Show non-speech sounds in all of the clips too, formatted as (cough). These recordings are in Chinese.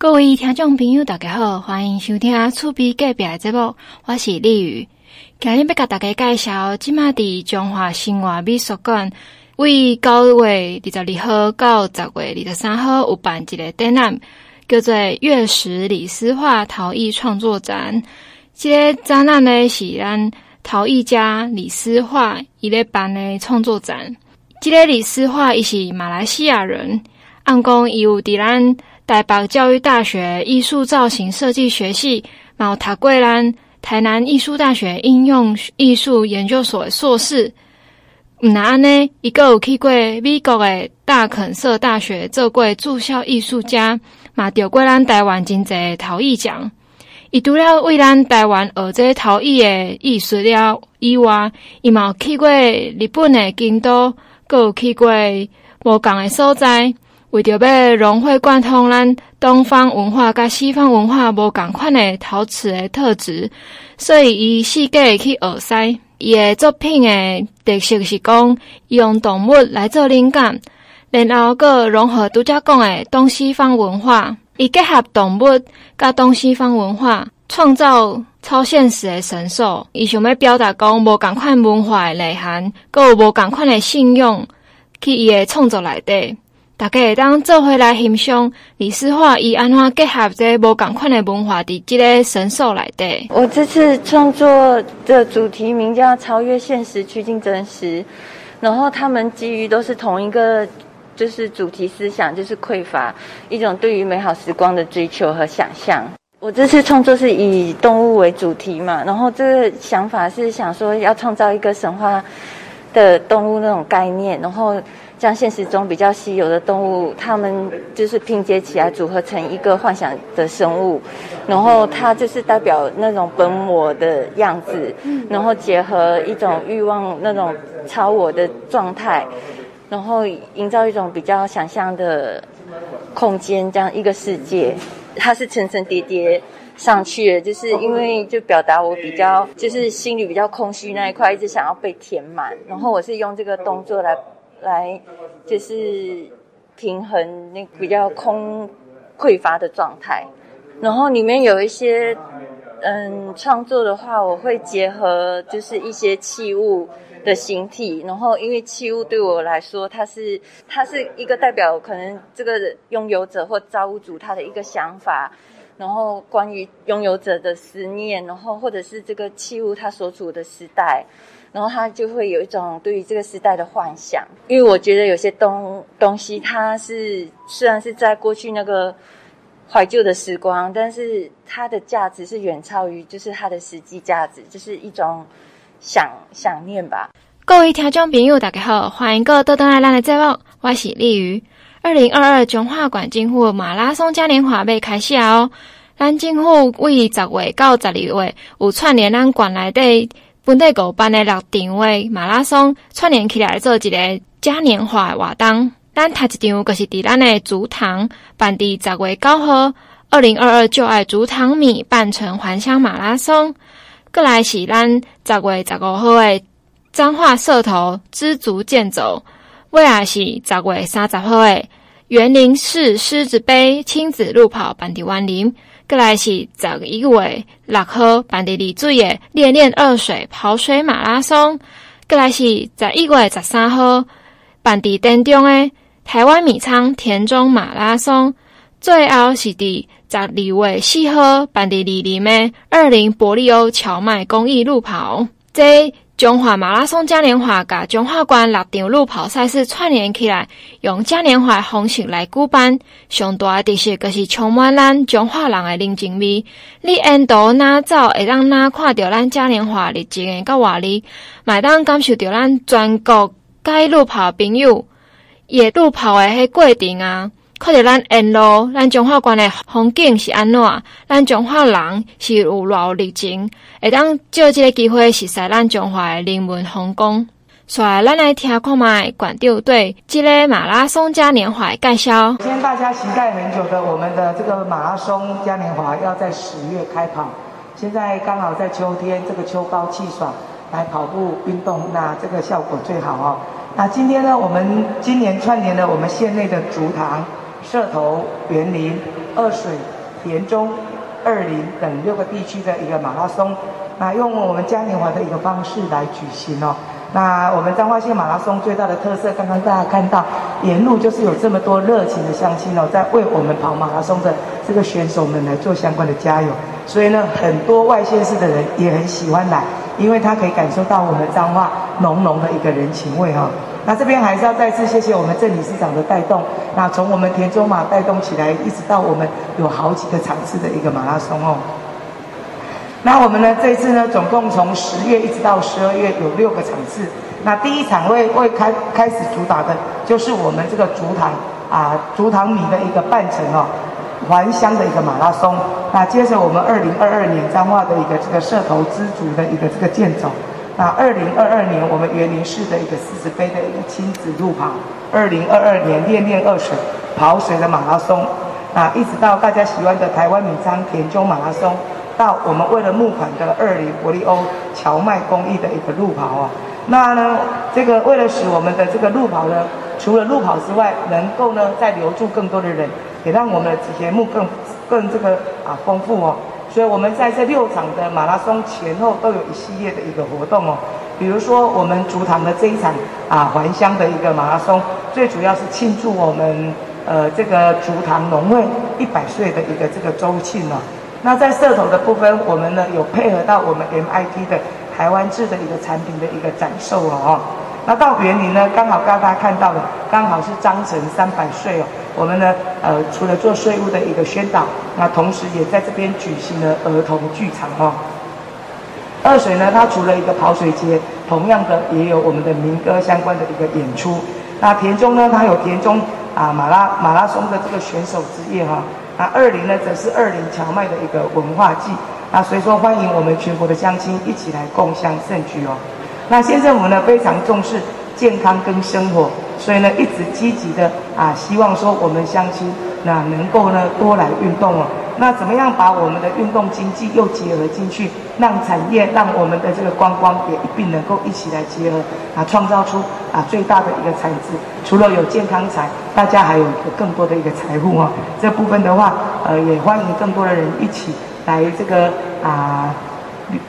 各位听众朋友，大家好，欢迎收听《厝边隔壁》的节目，我是丽宇。今日要甲大家介绍，即马伫中华新华美术馆，为九月二十二号到十月二十三号有办一个展览，叫做《月食李斯画陶艺创作展》。这个展览呢是咱陶艺家李斯画伊咧办的创作展。这个李斯画伊是马来西亚人，按讲伊有伫咱。台北教育大学艺术造型设计学系，毛塔桂兰，台南艺术大学应用艺术研究所硕士。毋那安呢，伊个有去过美国的大肯色大学做过驻校艺术家，嘛得过咱台湾真侪陶艺奖。伊除了为咱台湾学这陶艺的艺术了以外，伊嘛有去过日本的京都，阁有去过无共的所在。为着要融会贯通咱东方文化甲西方文化无共款的陶瓷的特质，所以伊四界去学师。伊的作品的特色是讲，用动物来做灵感，然后阁融合拄则讲的东西方文化，伊结合动物甲东西方文化，创造超现实的神兽。伊想要表达讲无共款文化的内涵，阁有无共款的信用，去伊的创作内底。大家会当做回来欣赏李斯画，伊安怎结合这无共款的文化伫这个神兽内底。我这次创作的主题名叫“超越现实，趋近真实”，然后他们基于都是同一个，就是主题思想，就是匮乏，一种对于美好时光的追求和想象。我这次创作是以动物为主题嘛，然后这个想法是想说要创造一个神话的动物那种概念，然后。将现实中比较稀有的动物，它们就是拼接起来组合成一个幻想的生物，然后它就是代表那种本我的样子，然后结合一种欲望那种超我的状态，然后营造一种比较想象的空间，这样一个世界，它是层层叠叠上去的，就是因为就表达我比较就是心里比较空虚那一块，一直想要被填满，然后我是用这个动作来。来，就是平衡那比较空匮乏的状态。然后里面有一些，嗯，创作的话，我会结合就是一些器物的形体。然后因为器物对我来说，它是它是一个代表可能这个拥有者或造物主他的一个想法，然后关于拥有者的思念，然后或者是这个器物它所处的时代。然后他就会有一种对于这个时代的幻想，因为我觉得有些东东西，它是虽然是在过去那个怀旧的时光，但是它的价值是远超于就是它的实际价值，就是一种想想念吧。各位听众朋友，大家好，欢迎各位登来咱的节目，我是丽瑜。二零二二中华馆政府马拉松嘉年华要开始哦，咱政府为十月到十二月有串联咱馆内底。本地举办的六场的马拉松串联起来做一个嘉年华活动。咱头一场就是伫咱的竹塘办伫十月九号，二零二二就爱竹塘米半程环乡马拉松。过来是咱十月十五号的彰化社头知足健走，尾也是十月三十号的园林市狮子杯亲子路跑办伫员林。过来是十一月六号办的丽水的练练二水跑水马拉松。过来是十一月十三号办的田中的台湾米仓田中马拉松。最后是伫十二月四号办的里林的二零伯利欧荞麦公益路跑。这中华马拉松嘉年华甲中华关六场路跑赛事串联起来，用嘉年华方式来举办，上大的特色就是充满咱中华人的人情味。你沿途哪走，会当哪看到咱嘉年华的日情个活力，麦当感受到咱全国该路跑朋友也路跑的迄过程啊。看着咱沿路，咱中华县的风景是安怎？咱中华人是有偌有热情，会当借这个机会实现咱中华的人文风光。所以，咱来听看麦馆长对这个马拉松嘉年华的介绍。今天大家期待很久的，我们的这个马拉松嘉年华要在十月开跑。现在刚好在秋天，这个秋高气爽，来跑步运动，那这个效果最好哦。那今天呢，我们今年串联了我们县内的竹塘。社头、园林、二水、田中、二林等六个地区的一个马拉松，那用我们嘉年华的一个方式来举行哦。那我们彰化县马拉松最大的特色，刚刚大家看到，沿路就是有这么多热情的乡亲哦，在为我们跑马拉松的这个选手们来做相关的加油。所以呢，很多外县市的人也很喜欢来，因为他可以感受到我们彰化浓浓的一个人情味哈。那这边还是要再次谢谢我们郑理事长的带动，那从我们田中马带动起来，一直到我们有好几个场次的一个马拉松哦。那我们呢，这次呢，总共从十月一直到十二月有六个场次。那第一场会会开开始主打的，就是我们这个竹塘啊竹塘米的一个半程哦，还乡的一个马拉松。那接着我们二零二二年彰化的一个这个社头知足的一个这个健走。那二零二二年我们园林市的一个四十杯的一个亲子路跑。二零二二年练练二水跑水的马拉松。啊，一直到大家喜欢的台湾米仓田中马拉松。到我们为了募款的二零伯利欧荞麦公益的一个路跑啊，那呢，这个为了使我们的这个路跑呢，除了路跑之外，能够呢再留住更多的人，也让我们的节目更更这个啊丰富哦。所以我们在这六场的马拉松前后都有一系列的一个活动哦，比如说我们竹塘的这一场啊还乡的一个马拉松，最主要是庆祝我们呃这个竹塘农会一百岁的一个这个周庆哦。那在社头的部分，我们呢有配合到我们 MIT 的台湾制的一个产品的一个展售哦。那到园林呢，刚好刚刚大家看到的，刚好是章程三百岁哦。我们呢，呃，除了做税务的一个宣导，那同时也在这边举行了儿童剧场哦。二水呢，它除了一个跑水节，同样的也有我们的民歌相关的一个演出。那田中呢，它有田中啊马拉马拉松的这个选手之夜哈、哦。那二林呢，则是二林荞麦的一个文化祭。那所以说，欢迎我们全国的乡亲一起来共襄盛举哦。那县政府呢，非常重视健康跟生活，所以呢，一直积极的啊，希望说我们乡亲那能够呢多来运动哦。那怎么样把我们的运动经济又结合进去，让产业、让我们的这个观光也一并能够一起来结合啊，创造出啊最大的一个产值。除了有健康财，大家还有一个更多的一个财富哦。这部分的话，呃，也欢迎更多的人一起来这个啊。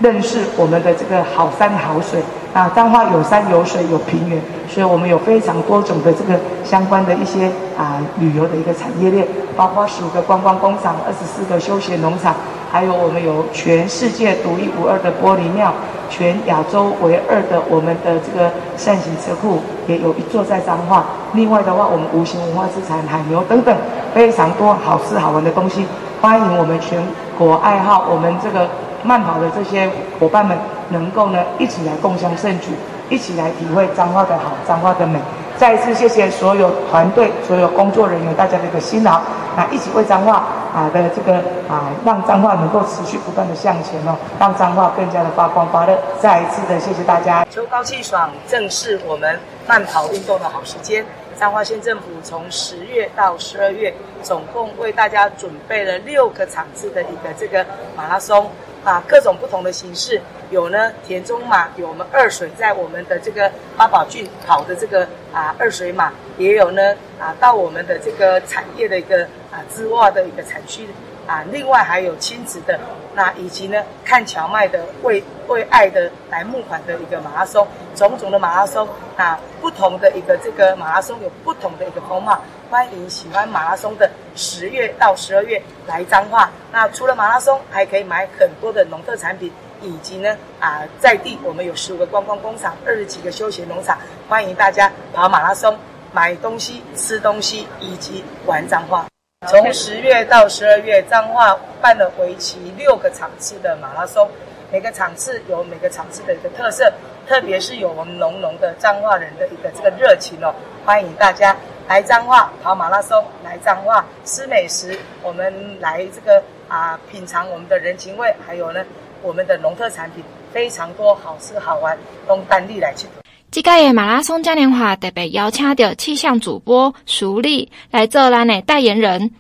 认识我们的这个好山好水啊，彰化有山有水有平原，所以我们有非常多种的这个相关的一些啊旅游的一个产业链，包括十五个观光工厂、二十四个休闲农场，还有我们有全世界独一无二的玻璃庙，全亚洲唯二的我们的这个扇形车库也有一座在彰化。另外的话，我们无形文化资产海牛等等非常多好吃好玩的东西，欢迎我们全国爱好我们这个。慢跑的这些伙伴们，能够呢一起来共襄盛举，一起来体会彰化的好，彰化的美。再一次谢谢所有团队、所有工作人员大家的一个辛劳，啊，一起为彰化啊的这个啊，让彰化能够持续不断的向前哦，让彰化更加的发光发热。再一次的谢谢大家。秋高气爽，正是我们慢跑运动的好时间。彰化县政府从十月到十二月，总共为大家准备了六个场次的一个这个马拉松。啊，各种不同的形式，有呢田中马，有我们二水在我们的这个八宝郡跑的这个啊二水马，也有呢啊到我们的这个产业的一个啊织袜的一个产区啊，另外还有亲子的，那以及呢看荞麦的为为爱的来募款的一个马拉松，种种的马拉松啊，不同的一个这个马拉松有不同的一个风貌。欢迎喜欢马拉松的十月到十二月来彰化。那除了马拉松，还可以买很多的农特产品，以及呢啊在地我们有十五个观光工厂，二十几个休闲农场，欢迎大家跑马拉松，买东西、吃东西以及玩彰化。从十月到十二月，彰化办了为期六个场次的马拉松，每个场次有每个场次的一个特色，特别是有我们浓浓的彰化人的一个这个热情哦，欢迎大家。来彰化跑马拉松，来彰化吃美食，我们来这个啊品尝我们的人情味，还有呢我们的农特产品非常多，好吃好玩，都单地来去。即届诶马拉松嘉年华特别邀请到气象主播苏丽来做咱的代言人，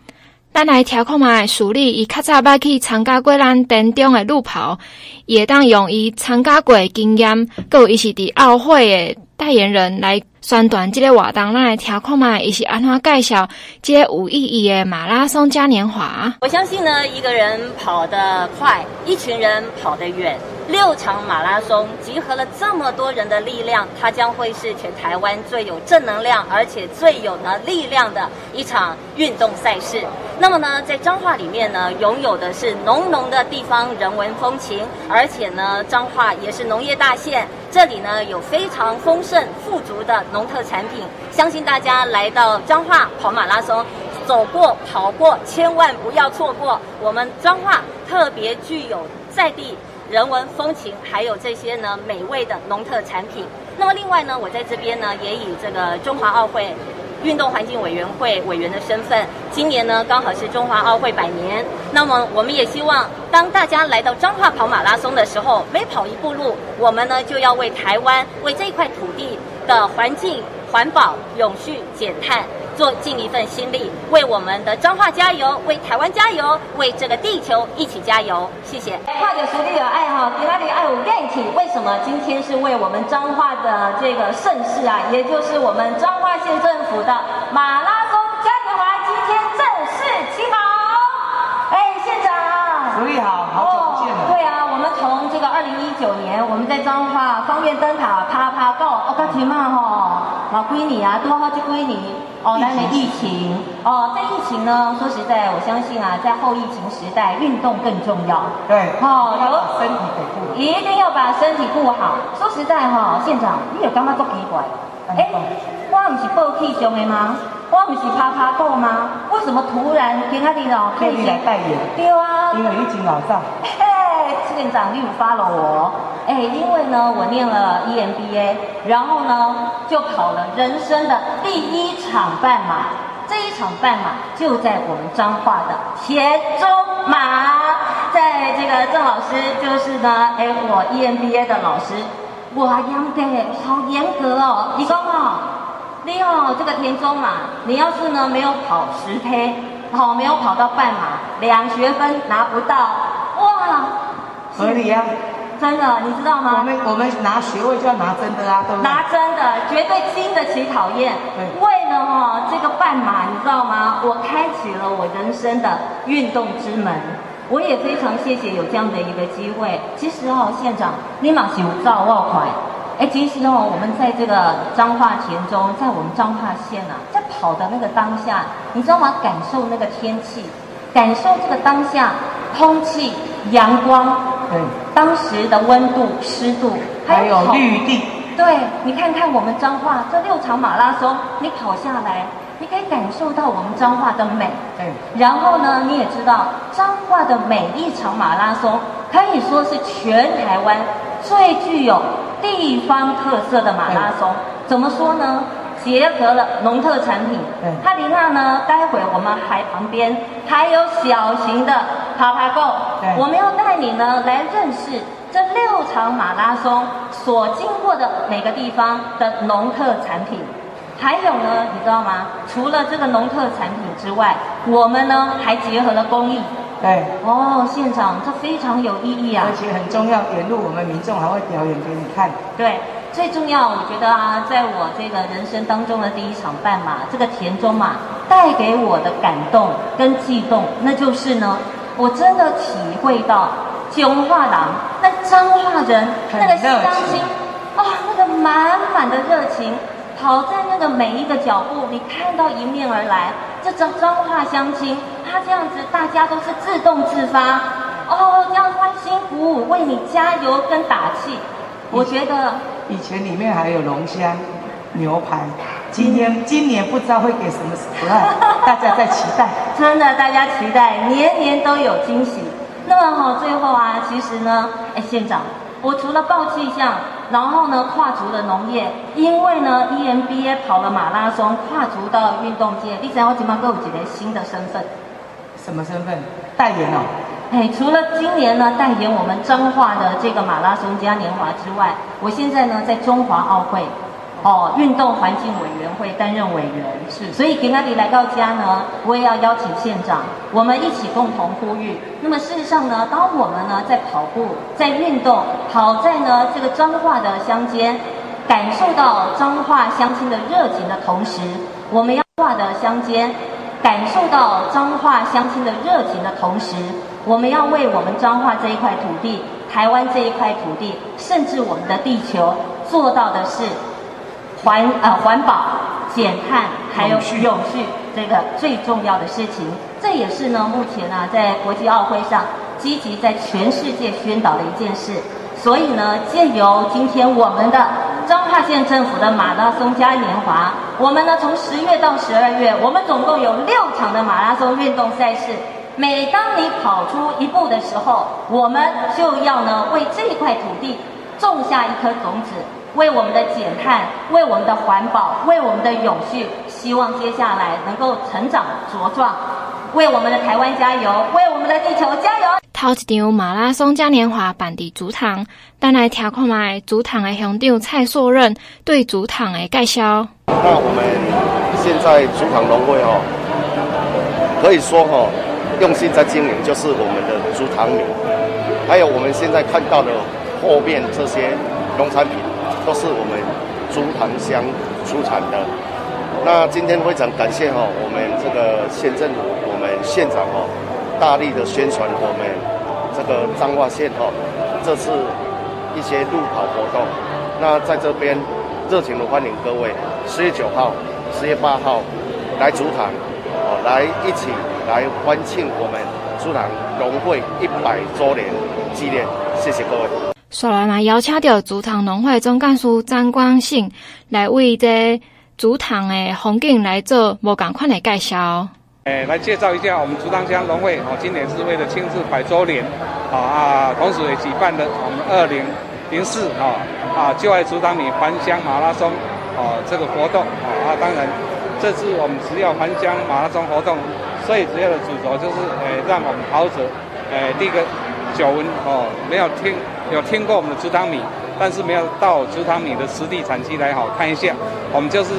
咱来调控嘛，苏丽伊较早捌去参加过咱田中的路跑，也当用伊参加过的经验，还有伊是伫奥会的。代言人来宣传这个活动，咱来听看嘛，伊是安怎介绍这个有意义的马拉松嘉年华。我相信呢，一个人跑得快，一群人跑得远。六场马拉松集合了这么多人的力量，它将会是全台湾最有正能量，而且最有呢力量的一场运动赛事。那么呢，在彰化里面呢，拥有的是浓浓的地方人文风情，而而且呢，彰化也是农业大县，这里呢有非常丰盛富足的农特产品。相信大家来到彰化跑马拉松，走过跑过，千万不要错过我们彰化特别具有在地。人文风情，还有这些呢美味的农特产品。那么另外呢，我在这边呢也以这个中华奥会运动环境委员会委员的身份，今年呢刚好是中华奥会百年。那么我们也希望，当大家来到彰化跑马拉松的时候，每跑一步路，我们呢就要为台湾、为这一块土地的环境环保、永续、减碳。做尽一份心力，为我们的彰化加油，为台湾加油，为这个地球一起加油。谢谢。跨界实力有爱好，给他的爱五电体。为什么今天是为我们彰化的这个盛世啊？也就是我们彰化县政府的马拉九年，我们在彰化方圆灯塔爬爬到，我刚提嘛吼，老归你啊，多好就归你。哦，那年疫情哦，在疫情呢，说实在，我相信啊，在后疫情时代，运动更重要。对，哦，有身体给顾好，一定要把身体顾好。说实在哈、哦，县长，你有感觉足奇怪？哎，我唔是报气象的吗？我不是趴趴狗吗？为什么突然跟他的哦？可以来代言？对啊，因为疫情老早。(laughs) 县长，你有 follow 我？哎，因为呢，我念了 EMBA，然后呢，就跑了人生的第一场半马。这一场半马就在我们彰化的田中马，在这个郑老师就是呢，哎，我 EMBA 的老师，哇，严格，好严格哦。你说哈，你哦，这个田中马，你要是呢没有跑十 K，好，没有跑到半马，两学分拿不到，合理啊，真的，你知道吗？我们我们拿学位就要拿真的啊，对不对？拿真的，绝对经得起考验。对。为了哈这个半马，你知道吗？我开启了我人生的运动之门。我也非常谢谢有这样的一个机会。其实哦，县长，立马有照我快。哎，其实哦，我们在这个彰化田中，在我们彰化县啊，在跑的那个当下，你知道吗？感受那个天气，感受这个当下空气、阳光。对，当时的温度、湿度，还有绿地。对，你看看我们彰化这六场马拉松，你跑下来，你可以感受到我们彰化的美。对。然后呢，你也知道彰化的每一场马拉松，可以说是全台湾最具有地方特色的马拉松。怎么说呢？结合了农特产品。对。它里面呢，待会我们还旁边还有小型的。爬爬 Go，我们要带你呢来认识这六场马拉松所经过的每个地方的农特产品，还有呢，你知道吗？除了这个农特产品之外，我们呢还结合了公益。对，哦，县长，这非常有意义啊！而且很重要，沿路我们民众还会表演给你看。对，最重要，我觉得啊，在我这个人生当中的第一场半马，这个田中马带给我的感动跟悸动，那就是呢。我真的体会到彰化郎，那彰化人那个乡亲，啊、哦，那个满满的热情，跑在那个每一个脚步，你看到迎面而来，这张彰化乡亲，他这样子，大家都是自动自发，哦，这样欢欣鼓舞，为你加油跟打气。我觉得以前里面还有龙虾、牛排。今天今年不知道会给什么 surprise，(laughs) 大家在期待。真的，大家期待，年年都有惊喜。那么好，最后啊，其实呢，哎，县长，我除了报气象，然后呢，跨足了农业，因为呢，EMBA 跑了马拉松，跨足到运动界，你想我怎么给我几个新的身份？什么身份？代言哦。哎，除了今年呢，代言我们彰化的这个马拉松嘉年华之外，我现在呢，在中华奥会。哦，运动环境委员会担任委员是，所以给那里来到家呢，我也要邀请县长，我们一起共同呼吁。那么事实上呢，当我们呢在跑步、在运动、跑在呢这个彰化的乡间，感受到彰化乡亲的热情的同时，我们要化的乡间感受到彰化乡亲的热情的同时，我们要为我们彰化这一块土地、台湾这一块土地，甚至我们的地球做到的是环呃环保、减碳，还有永续这个最重要的事情。这也是呢，目前呢在国际奥会上积极在全世界宣导的一件事。所以呢，借由今天我们的彰化县政府的马拉松嘉年华，我们呢从十月到十二月，我们总共有六场的马拉松运动赛事。每当你跑出一步的时候，我们就要呢为这一块土地种下一颗种子，为我们的减碳，为我们的环保，为我们的永续，希望接下来能够成长茁壮，为我们的台湾加油，为我们的地球加油。头一场马拉松嘉年华办伫主场，咱来听看卖主场的乡长蔡硕任对主场的介绍。那我们现在主场农会哦，可以说哈、哦，用心在经营，就是我们的竹塘米，还有我们现在看到的后面这些农产品，都是我们竹塘乡出产的。那今天非常感谢哈、哦，我们这个县政府，我们县长哦。大力的宣传我们这个彰化县哈，这次一些路跑活动，那在这边热情的欢迎各位，十月九号、十月八号来竹塘，哦，来一起来欢庆我们竹塘农会一百周年纪念，谢谢各位。所来嘛，邀请到竹塘农会总干事张光信来为这竹塘的风景来做无同款的介绍。诶，来介绍一下我们竹塘乡农会哦，今年是为了庆祝百周年，啊啊，同时也举办了我们二零零四啊啊就爱竹塘米还乡马拉松啊这个活动啊啊，当然这次我们只要还乡马拉松活动，最主要的主轴就是诶让我们跑者诶第一个久闻哦没有听有听过我们的竹塘米，但是没有到竹塘米的实地产区来好看一下，我们就是。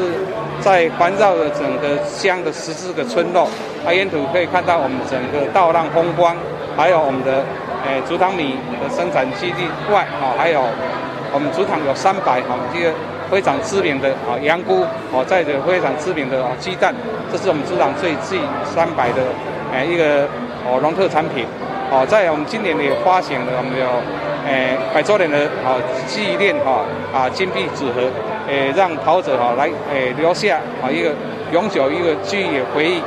在环绕着整个乡的十四个村落，啊，沿途可以看到我们整个稻浪风光，还有我们的诶竹塘米的生产基地外，啊，还有我们竹塘有三百哈这个非常知名的啊羊菇，哦，再者非常知名的啊鸡蛋，这是我们竹塘最 G 三百的诶一个哦农特产品，哦，在我们今年也发行了我们有诶百周年的啊纪念哈啊金币纸盒。诶，让跑者哈来诶留下啊一个永久一个记忆回忆，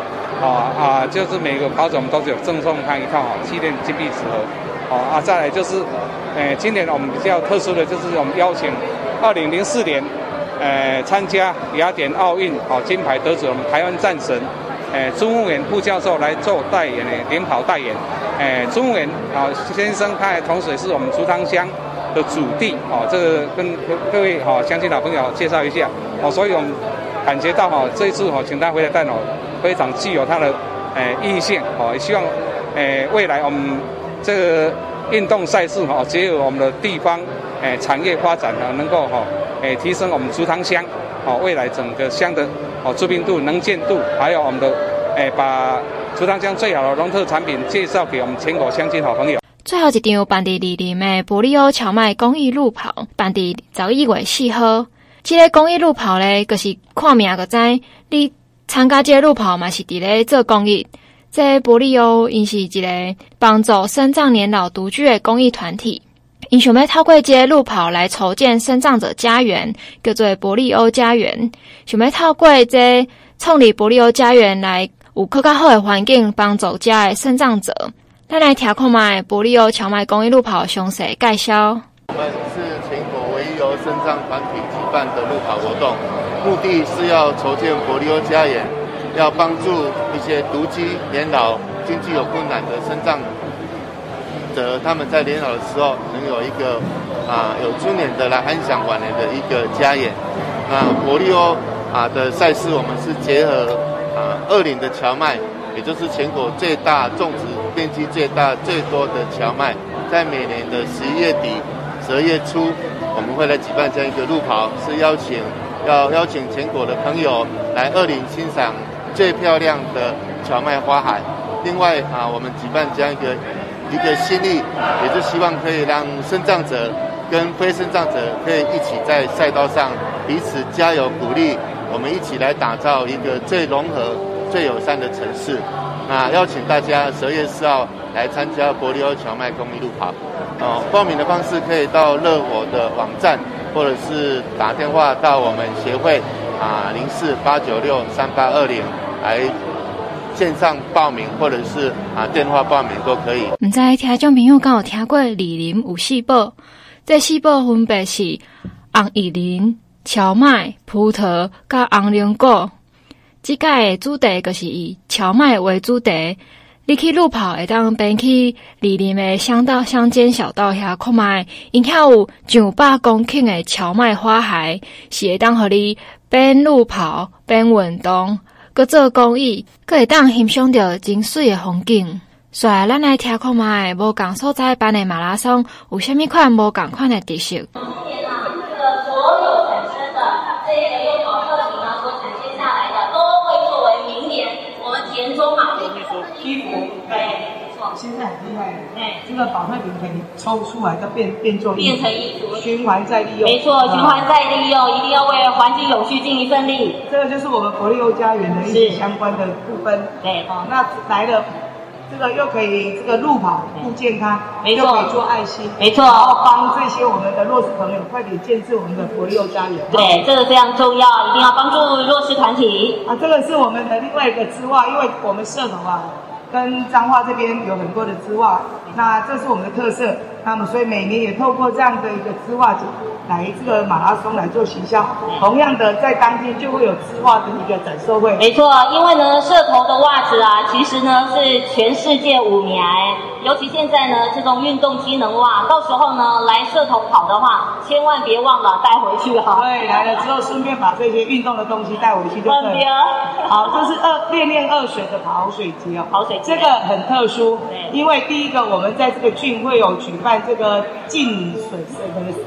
啊啊，就是每个跑者我们都是有赠送他一套啊纪念金币纸盒，啊啊，再来就是诶，今年我们比较特殊的就是我们邀请二零零四年诶参加雅典奥运好金牌得主我们台湾战神诶朱慕远副教授来做代言的领跑代言，诶朱慕元啊先生他也同时也是我们竹塘乡。的主地哦，这个跟各位哈乡亲老朋友介绍一下哦，所以我们感觉到哈这一次哈请他回来带哦，非常具有他的诶意义性哦，也希望诶未来我们这个运动赛事哈结合我们的地方诶产业发展呢，能够哈诶提升我们竹塘乡哦未来整个乡的哦知名度能见度，还有我们的诶把竹塘乡最好的农特产品介绍给我们全国乡亲好朋友。最后一场办伫二林的波利欧荞麦公益路跑，办伫十一月四号。这个公益路跑咧，就是看名就知，你参加这个路跑嘛是伫咧做公益。这波利欧因是一个帮助身障年老独居的公益团体，因想要透过这路跑来筹建身障者家园，叫做伯利欧家园。想要透过这创立伯利欧家园来有更加好的环境，帮助家的身障者。再来调控买伯利欧蕎麦公益路跑详细介绍。我们是全国唯一由身障团体举办的路跑活动，目的是要筹建伯利欧家园，要帮助一些独居年老、经济有困难的身障者，他们在年老的时候能有一个啊有尊严的来安享晚年的一个家园。那波利欧啊的赛事，我们是结合啊二岭的荞麦，也就是全国最大种植。面积最大、最多的荞麦，在每年的十一月底、十二月初，我们会来举办这样一个路跑，是邀请要邀请全国的朋友来二岭欣赏最漂亮的荞麦花海。另外啊，我们举办这样一个一个心意，也是希望可以让身障者跟非身障者可以一起在赛道上彼此加油鼓励，我们一起来打造一个最融合、最友善的城市。那邀请大家十二月四号来参加伯利欧蕎麦公益路跑。哦，报名的方式可以到乐活的网站，或者是打电话到我们协会啊零四八九六三八二零来线上报名，或者是啊电话报名都可以。唔知听众朋友敢有听过李林有四宝？这四宝分别是红薏仁、荞麦、葡萄、甲红龙果。这届的主题就是以荞麦为主题。你去路跑会当边去李林的乡道乡间小道遐看觅，因遐有上百公顷的荞麦花海，是会当互你边路跑边运动，搁做公益，搁会当欣赏到真水的风景。所以，咱来听看卖无共所在办的马拉松有虾米款无共款的特色。现在很厉害的，哎，这个保特瓶可以抽出来，再变变做变成衣服，循环再利用。没错，循环再利用，一定要为环境永续尽一份力。这个就是我们伯利欧家园的一些相关的部分。对，哦，那来了。这个又可以这个路跑顾健康，没错，又可以做爱心，没错，然后帮这些我们的弱势朋友快点建设我们的伯利欧家园。对，这个非常重要，一定要帮助弱势团体。啊，这个是我们的另外一个之外，因为我们社头啊。跟彰化这边有很多的织袜，那这是我们的特色。那么，所以每年也透过这样的一个织袜节来这个马拉松来做行销。同样的，在当天就会有织袜的一个展售会。没错，因为呢，社头的袜子啊，其实呢是全世界五名。尤其现在呢，这种运动机能袜，到时候呢来社头跑的话，千万别忘了带回去哈。对，来了之后顺便把这些运动的东西带回去就可以。好，这是二练练二水的跑水节哦。跑水节。这个很特殊，因为第一个我们在这个郡会有举办这个进水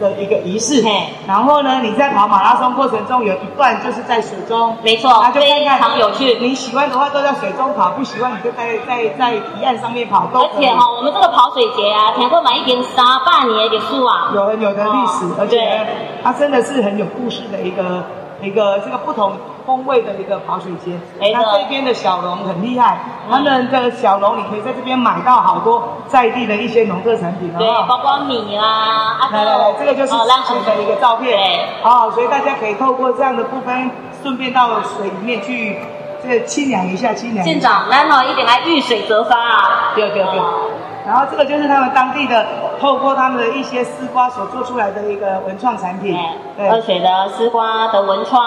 的的一个仪式。然后呢，你在跑马拉松过程中有一段就是在水中。没错，那就看看非常有趣。你喜欢的话都在水中跑，不喜欢你就在在在堤岸上面跑。而且哈。我们这个跑水节啊，听过买一点三百年的历史啊，有很有的历史，而且它真的是很有故事的一个一个这个不同风味的一个跑水街。那这边的小龙很厉害，他们的小龙你可以在这边买到好多在地的一些农特产品，对，包括米啦。来来来，这个就是之前的一个照片。好，所以大家可以透过这样的部分，顺便到水里面去这个清凉一下，清凉。县长，来好一点来遇水则发啊！对对对。然后这个就是他们当地的，透过他们的一些丝瓜所做出来的一个文创产品。对，二水的丝瓜的文创。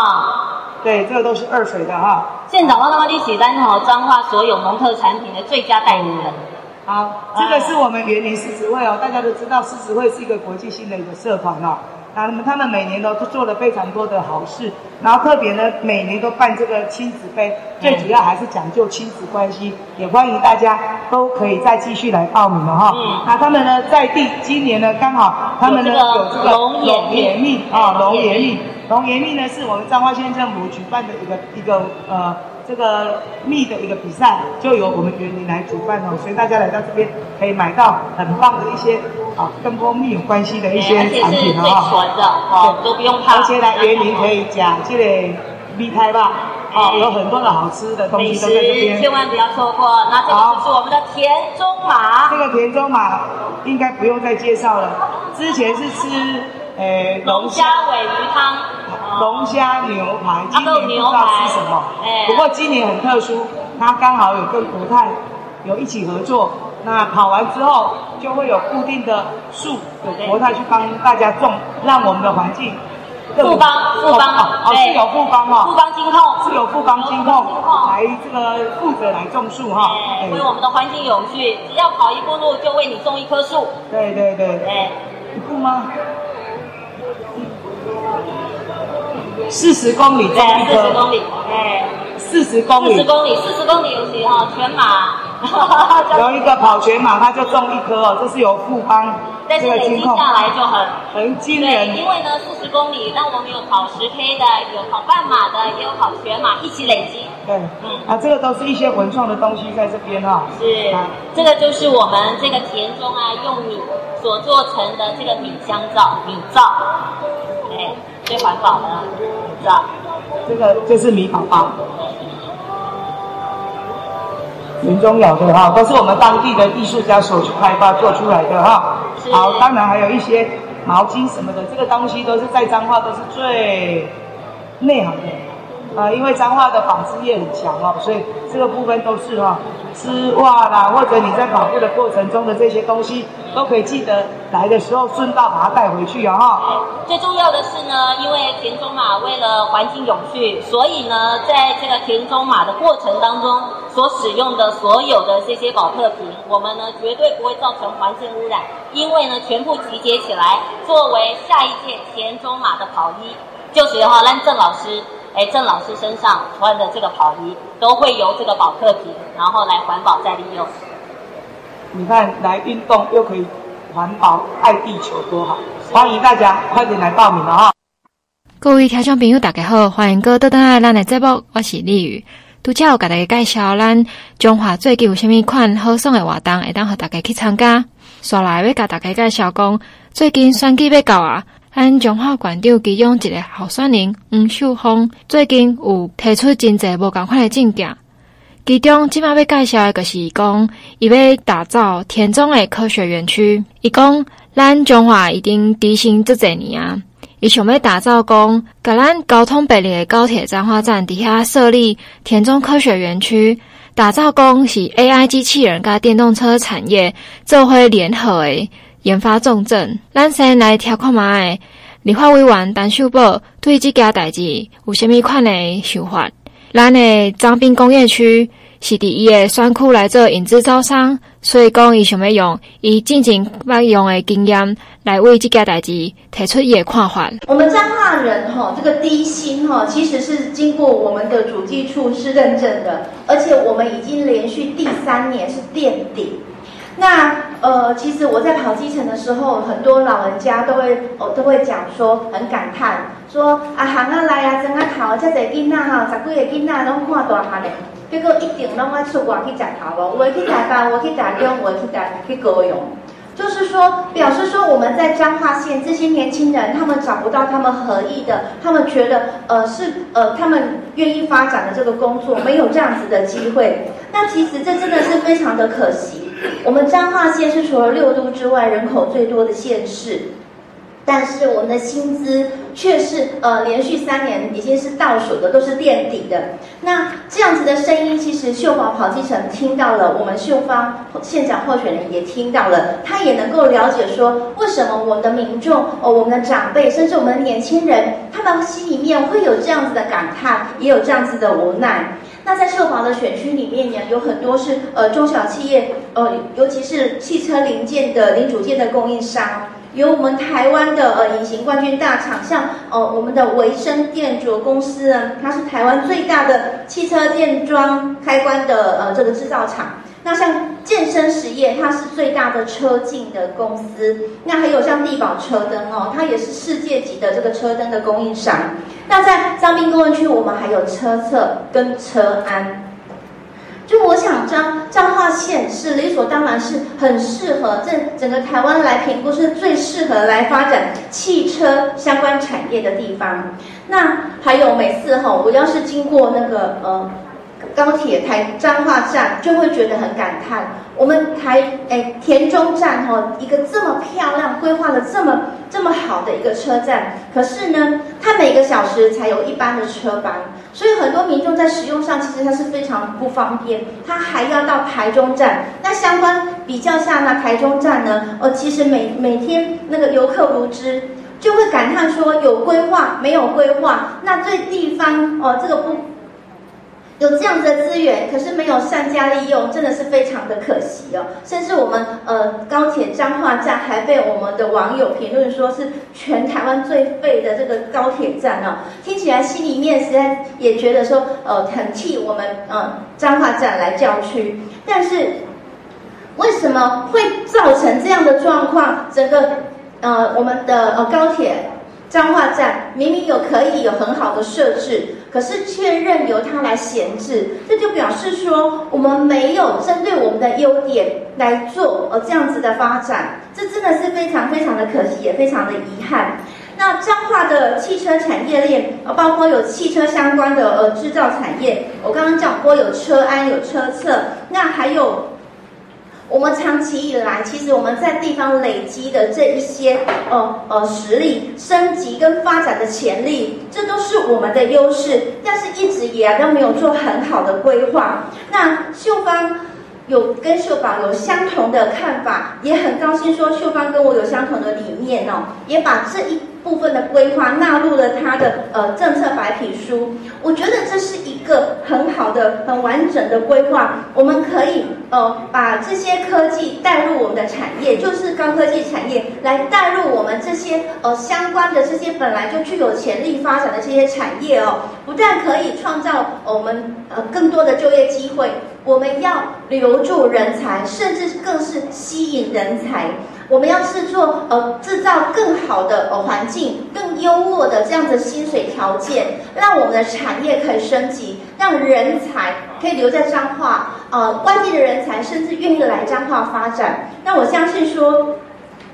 对，这个都是二水的哈。县长帮他们一起担好彰化所有农特产品的最佳代言人。好，这个是我们园林狮子会哦，大家都知道狮子会是一个国际性的一个社团哦。那他们他们每年都做了非常多的好事，然后特别呢，每年都办这个亲子杯，最主要还是讲究亲子关系，也欢迎大家都可以再继续来报名了哈。嗯。那他们呢，在地今年呢，刚好他们呢有这个龙眼蜜啊，龙眼蜜，龙岩蜜呢是我们彰化县政府举办的一个一个呃。这个蜜的一个比赛，就由我们园林来主办哦，所以大家来到这边可以买到很棒的一些啊，跟蜂蜜有关系的一些产品啊，最纯的哦，都不用怕。而且来园林可以讲这个蜜开吧，哦，有很多的好吃的东西都在这边，千万不要错过。那这个就是我们的田中马，这个田中马应该不用再介绍了，之前是吃诶龙虾。尾鱼汤。龙虾牛排，今年不知道是什么，不过今年很特殊，它刚好有跟国泰有一起合作。那跑完之后，就会有固定的树，有国泰去帮大家种，让我们的环境富邦富邦哦，是有富邦哦，富邦金控。是有富邦金控来这个负责来种树哈，为我们的环境永续，只要跑一步路就为你种一棵树。对对对，哎，一步吗？四十公里，对，四十公里，哎，四十公里，四十公里，四十公里有时哈，全马。(laughs) (laughs) 有一个跑全马，他就中一颗哦，这是由富邦但是累积下来就很很惊人。因为呢，四十公里，那我们有跑十 K 的，有跑半马的，也有跑全马，一起累积。对，嗯，啊，这个都是一些文创的东西在这边哈、哦。是，啊、这个就是我们这个田中啊，用米所做成的这个米香皂，米皂，哎，最环保的是吧。这个就是米宝宝。云中有的哈，都是我们当地的艺术家所去开发做出来的哈。好，当然还有一些毛巾什么的，这个东西都是在彰化都是最内行的。啊，因为彰化的纺织业很强哦，所以这个部分都是哈，丝袜啦，或者你在跑步的过程中的这些东西，都可以记得来的时候顺道把它带回去啊哈。最重要的是呢，因为田中马为了环境永续，所以呢，在这个田中马的过程当中所使用的所有的这些保特瓶，我们呢绝对不会造成环境污染，因为呢全部集结起来作为下一届田中马的跑衣，就是哈兰郑老师。哎，郑老师身上穿的这个跑衣都会由这个保特瓶，然后来环保再利用。你看，来运动又可以环保，爱地球多好！欢迎大家快点来报名了哈！各位听众朋友，大家好，欢迎各位登来咱的节目，我是丽宇。拄则有给大家介绍咱中华最近有虾米款好爽的活动，会当和大家去参加。刷来要给大家介绍讲，最近选举要到啊。咱中华馆长其中一个候选人黄秀峰最近有提出真侪无共款的政见，其中即马要介绍的，就是讲伊要打造田中的科学园区。伊讲咱中华已经执行这侪年啊，伊想要打造讲，甲咱交通便利的高铁彰化站底下设立田中科学园区，打造讲是 AI 机器人甲电动车产业做伙联合诶。研发重症，咱先来听看觅立法委员陈秀宝对这件代志有虾米款的想法？咱的彰滨工业区是伫伊的选区来做引资招商，所以讲伊想要用伊进前捌用的经验来为这件代志提出伊的看法。我们彰化人哈，这个低薪哈，其实是经过我们的主计处是认证的，而且我们已经连续第三年是垫底。那呃，其实我在跑基层的时候，很多老人家都会哦都会讲说，很感叹说啊，行啊来啊，真啊头，这侪囡仔哈，十几个囡仔拢看大汉嘞，结果一定拢爱出国去食头路，我去台北，我去台中，我去台去高雄。就是说，表示说我们在彰化县这些年轻人，他们找不到他们合意的，他们觉得呃是呃他们愿意发展的这个工作，没有这样子的机会。那其实这真的是非常的可惜。我们彰化县是除了六都之外人口最多的县市。但是我们的薪资却是呃连续三年已经是倒数的，都是垫底的。那这样子的声音，其实秀宝跑基层听到了，我们秀芳县长候选人也听到了，他也能够了解说，为什么我们的民众哦，我们的长辈，甚至我们的年轻人，他们心里面会有这样子的感叹，也有这样子的无奈。那在社保的选区里面呢，有很多是呃中小企业，呃尤其是汽车零件的零组件的供应商。有我们台湾的呃隐形冠军大厂，像呃我们的维生电卓公司呢，它是台湾最大的汽车电装开关的呃这个制造厂。那像健身实业，它是最大的车镜的公司。那还有像帝宝车灯哦，它也是世界级的这个车灯的供应商。那在彰滨工业区，我们还有车测跟车安。就我想，彰彰化县是理所当然是很适合这整个台湾来评估是最适合来发展汽车相关产业的地方。那还有每次哈，我要是经过那个呃。高铁台彰化站就会觉得很感叹，我们台诶田中站哈，一个这么漂亮规划的这么这么好的一个车站，可是呢，它每个小时才有一班的车班，所以很多民众在使用上其实它是非常不方便，它还要到台中站。那相关比较下呢，台中站呢，呃，其实每每天那个游客如织，就会感叹说有规划没有规划，那对地方哦这个不。有这样子的资源，可是没有善加利用，真的是非常的可惜哦。甚至我们呃高铁彰化站还被我们的网友评论说是全台湾最废的这个高铁站哦，听起来心里面实在也觉得说呃很替我们呃彰化站来叫屈。但是为什么会造成这样的状况？整个呃我们的呃高铁。彰化站明明有可以有很好的设置，可是却任由它来闲置，这就表示说我们没有针对我们的优点来做呃这样子的发展，这真的是非常非常的可惜，也非常的遗憾。那彰化的汽车产业链，呃，包括有汽车相关的呃制造产业，我刚刚讲过有车安有车测，那还有。我们长期以来，其实我们在地方累积的这一些呃呃实力、升级跟发展的潜力，这都是我们的优势，但是一直以来都没有做很好的规划。那秀芳有跟秀宝有相同的看法，也很高兴说秀芳跟我有相同的理念哦，也把这一。部分的规划纳入了他的呃政策白皮书，我觉得这是一个很好的、很完整的规划。我们可以呃把这些科技带入我们的产业，就是高科技产业，来带入我们这些呃相关的这些本来就具有潜力发展的这些产业哦，不但可以创造我们呃更多的就业机会，我们要留住人才，甚至更是吸引人才。我们要制作呃制造更好的呃环境，更优渥的这样的薪水条件，让我们的产业可以升级，让人才可以留在彰化，呃外地的人才甚至愿意来彰化发展。那我相信说。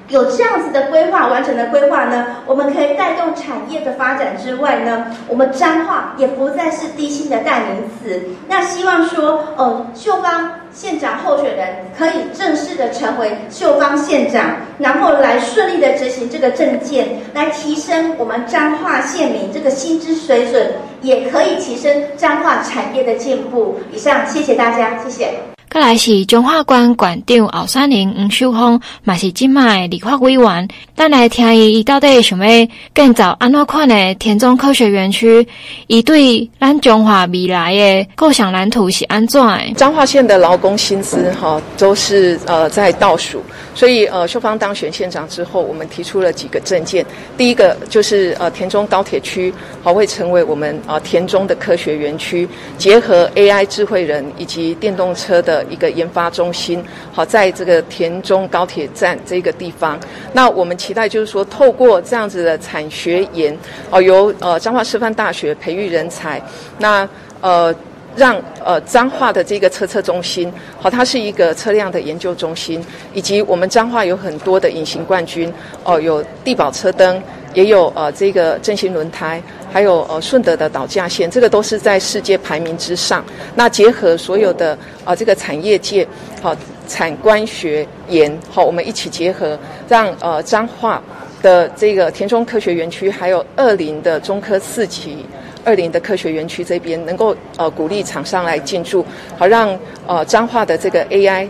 有这样子的规划，完整的规划呢，我们可以带动产业的发展之外呢，我们彰化也不再是低薪的代名词。那希望说，呃，秀芳县长候选人可以正式的成为秀芳县长，然后来顺利的执行这个政见，来提升我们彰化县民这个薪资水准，也可以提升彰化产业的进步。以上，谢谢大家，谢谢。再来是中华关馆长敖山林吴秀芳，嘛是今麦立法委员。咱来听伊，到底想要建造安怎款的田中科学园区？伊对咱彰化未来的构想蓝图是安怎的？彰化县的劳工薪资哈都是呃在倒数，所以呃秀芳当选县长之后，我们提出了几个政见。第一个就是呃田中高铁区好会成为我们呃田中的科学园区，结合 AI 智慧人以及电动车的。一个研发中心，好，在这个田中高铁站这个地方，那我们期待就是说，透过这样子的产学研，哦，由呃彰化师范大学培育人才，那呃让呃彰化的这个车测中心，好，它是一个车辆的研究中心，以及我们彰化有很多的隐形冠军，哦，有地宝车灯。也有呃这个正新轮胎，还有呃顺德的导架线，这个都是在世界排名之上。那结合所有的、呃、这个产业界，好、产官学研，好、我们一起结合，让呃彰化的这个田中科学园区，还有二林的中科四期、二林的科学园区这边，能够呃鼓励厂商来进驻，好让呃彰化的这个 AI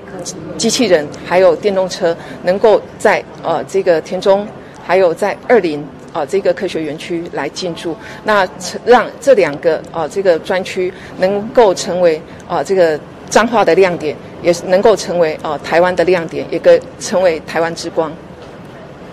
机器人还有电动车，能够在呃这个田中。还有在二林啊这个科学园区来进驻，那让这两个啊这个专区能够成为啊这个彰化的亮点，也是能够成为啊台湾的亮点，也可成为台湾之光。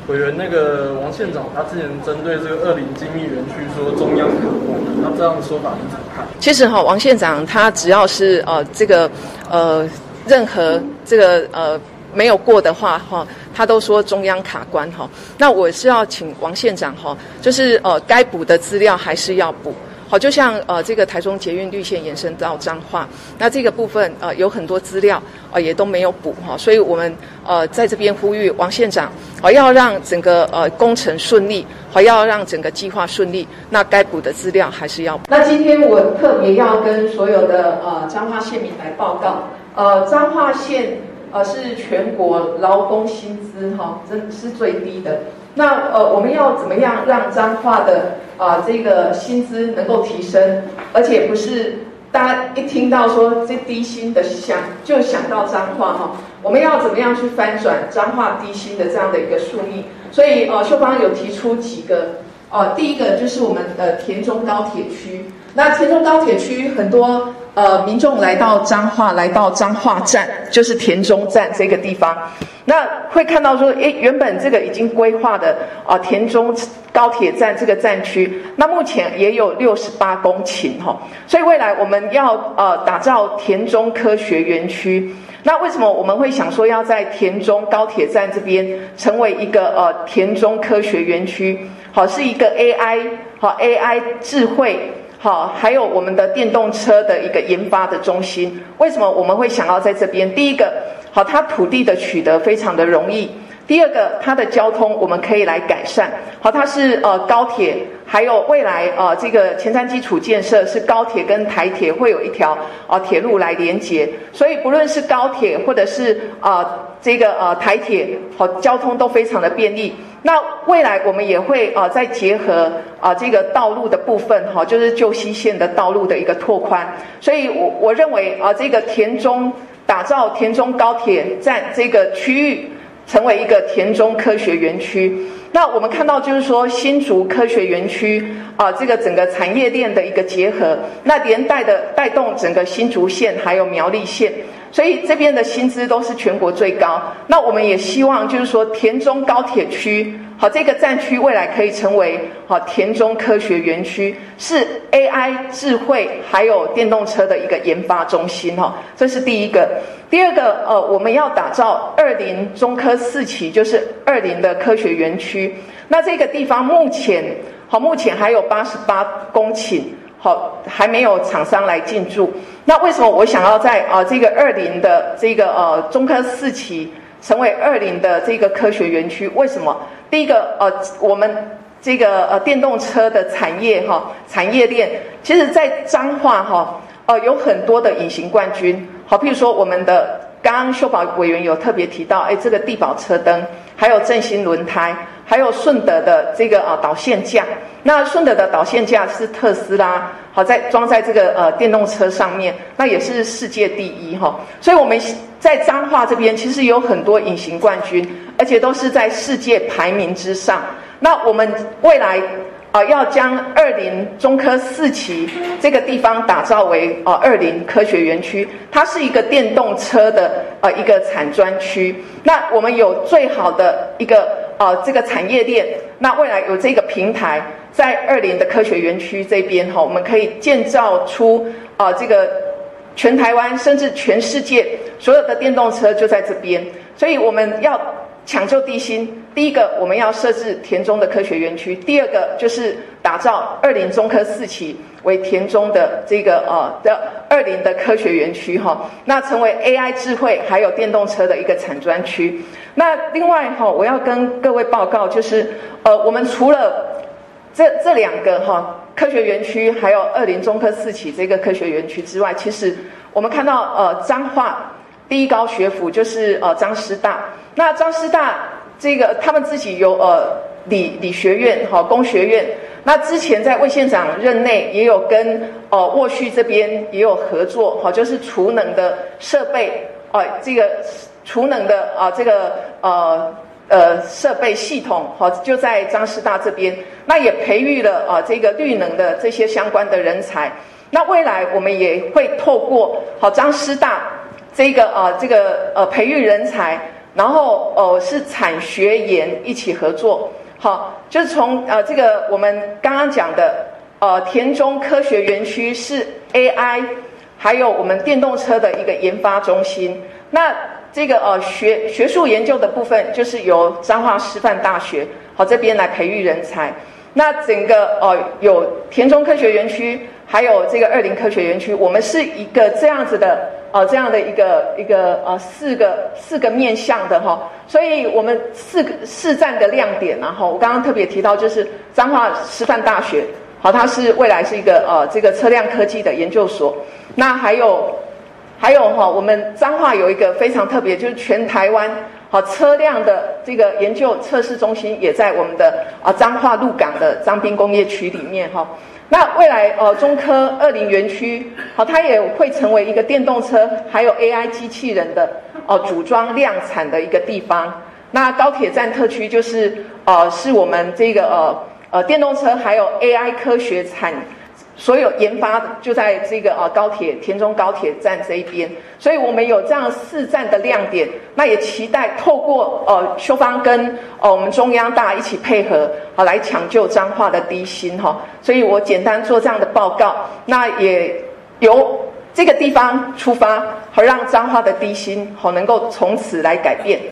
委员那个王县长他之前针对这个二林精密园区说中央可控，那这样的说法你怎么看？其实哈，王县长他只要是呃这个呃任何这个呃。没有过的话，哈，他都说中央卡关，哈。那我是要请王县长，哈，就是呃，该补的资料还是要补，好，就像呃，这个台中捷运绿线延伸到彰化，那这个部分呃有很多资料呃也都没有补，哈，所以我们呃在这边呼吁王县长，呃，要让整个呃工程顺利，还要让整个计划顺利，那该补的资料还是要补。那今天我特别要跟所有的呃彰化县民来报告，呃彰化县。呃，是全国劳工薪资哈，真是最低的。那呃，我们要怎么样让彰化的啊、这个薪资能够提升？而且不是大家一听到说这低薪的想就想到彰化哈。我们要怎么样去翻转彰化低薪的这样的一个宿命？所以呃，秀芳有提出几个呃，第一个就是我们的田中高铁区。那田中高铁区很多呃，民众来到彰化，来到彰化站，就是田中站这个地方，那会看到说，诶，原本这个已经规划的啊、田中高铁站这个站区，那目前也有六十八公顷哈，所以未来我们要呃打造田中科学园区。那为什么我们会想说要在田中高铁站这边成为一个呃田中科学园区？好，是一个 AI 好 AI 智慧。好，还有我们的电动车的一个研发的中心，为什么我们会想要在这边？第一个，好，它土地的取得非常的容易；第二个，它的交通我们可以来改善。好，它是呃高铁，还有未来呃这个前瞻基础建设是高铁跟台铁会有一条、呃、铁路来连接，所以不论是高铁或者是。呃这个呃台铁好交通都非常的便利。那未来我们也会啊再结合啊这个道路的部分哈，就是旧西线的道路的一个拓宽。所以我我认为啊这个田中打造田中高铁站这个区域成为一个田中科学园区。那我们看到就是说新竹科学园区啊这个整个产业链的一个结合，那连带的带动整个新竹县还有苗栗县。所以这边的薪资都是全国最高。那我们也希望，就是说田中高铁区，好，这个站区未来可以成为好田中科学园区，是 AI 智慧还有电动车的一个研发中心哈。这是第一个。第二个，呃，我们要打造二林中科四期，就是二林的科学园区。那这个地方目前，好，目前还有八十八公顷。好，还没有厂商来进驻。那为什么我想要在啊、呃、这个二零的这个呃中科四期成为二零的这个科学园区？为什么？第一个呃，我们这个呃电动车的产业哈、产业链，其实在彰化哈呃有很多的隐形冠军。好，譬如说我们的刚刚秀宝委员有特别提到，哎，这个地宝车灯，还有正新轮胎。还有顺德的这个呃导线架，那顺德的导线架是特斯拉好在装在这个呃电动车上面，那也是世界第一哈。所以我们在彰化这边其实有很多隐形冠军，而且都是在世界排名之上。那我们未来啊、要将二林中科四期这个地方打造为啊、呃、二林科学园区，它是一个电动车的呃一个产专区。那我们有最好的一个。啊，这个产业链，那未来有这个平台，在二林的科学园区这边哈，我们可以建造出啊，这个全台湾甚至全世界所有的电动车就在这边，所以我们要抢救地心。第一个，我们要设置田中的科学园区；第二个，就是打造二林中科四期为田中的这个呃的二林的科学园区哈，那成为 AI 智慧还有电动车的一个产专区。那另外哈，我要跟各位报告，就是呃，我们除了这这两个哈科学园区，还有二林中科四期这个科学园区之外，其实我们看到呃彰化第一高学府就是呃彰师大。那彰师大这个他们自己有呃理理学院哈工学院。那之前在魏县长任内也有跟呃沃旭这边也有合作哈，就是储能的设备哦这个。储能的啊，这个呃呃设备系统好，就在张师大这边，那也培育了啊这个绿能的这些相关的人才。那未来我们也会透过好张师大这个啊这个呃培育人才，然后呃是产学研一起合作，好，就是从呃这个我们刚刚讲的呃田中科学园区是 AI，还有我们电动车的一个研发中心，那。这个呃学学术研究的部分，就是由彰化师范大学好这边来培育人才。那整个呃有田中科学园区，还有这个二林科学园区，我们是一个这样子的呃这样的一个一个呃四个四个面向的哈。所以我们四个四站的亮点，然后我刚刚特别提到，就是彰化师范大学，好，它是未来是一个呃这个车辆科技的研究所。那还有。还有哈，我们彰化有一个非常特别，就是全台湾好车辆的这个研究测试中心，也在我们的啊彰化鹿港的彰滨工业区里面哈。那未来呃中科二零园区好，它也会成为一个电动车还有 AI 机器人的哦组装量产的一个地方。那高铁站特区就是呃是我们这个呃呃电动车还有 AI 科学产。所有研发就在这个呃高铁田中高铁站这一边，所以我们有这样四站的亮点，那也期待透过呃修方跟呃我们中央大家一起配合啊来抢救彰化的低薪哈，所以我简单做这样的报告，那也由这个地方出发，好让彰化的低薪好能够从此来改变。